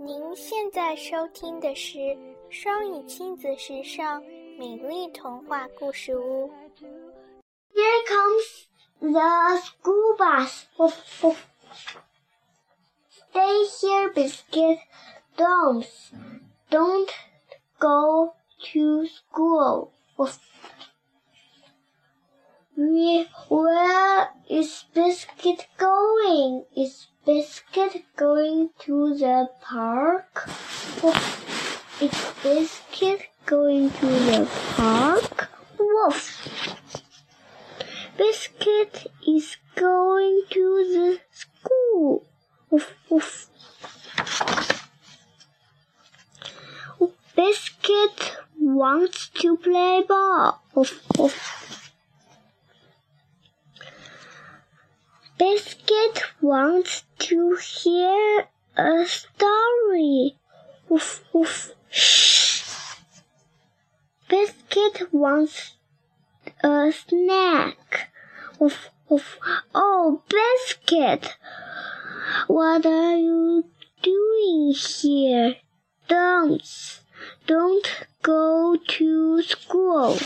您现在收听的是双语亲子时尚美丽童话故事屋。Here comes the school bus. Stay here, biscuit. Don't, don't go to school. Where is Biscuit going? Is Biscuit Oh, going to the park? Woof. Is Biscuit going to the park? Woof. Biscuit is going to the school. Woof, woof. Biscuit wants to play ball. Woof, woof. Wants to hear a story. Woof, woof. Shh. Biscuit wants a snack. Woof, woof. Oh, Biscuit, what are you doing here? Don't, don't go to school.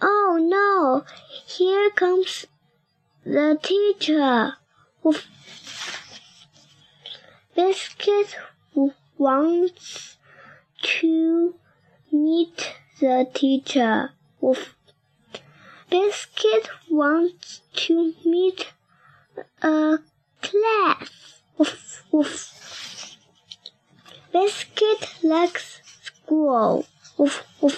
Oh no, here comes the teacher. Biscuit wants to meet the teacher. Biscuit wants to meet a class. Biscuit likes school. Woof, woof.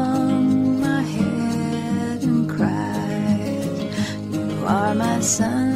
head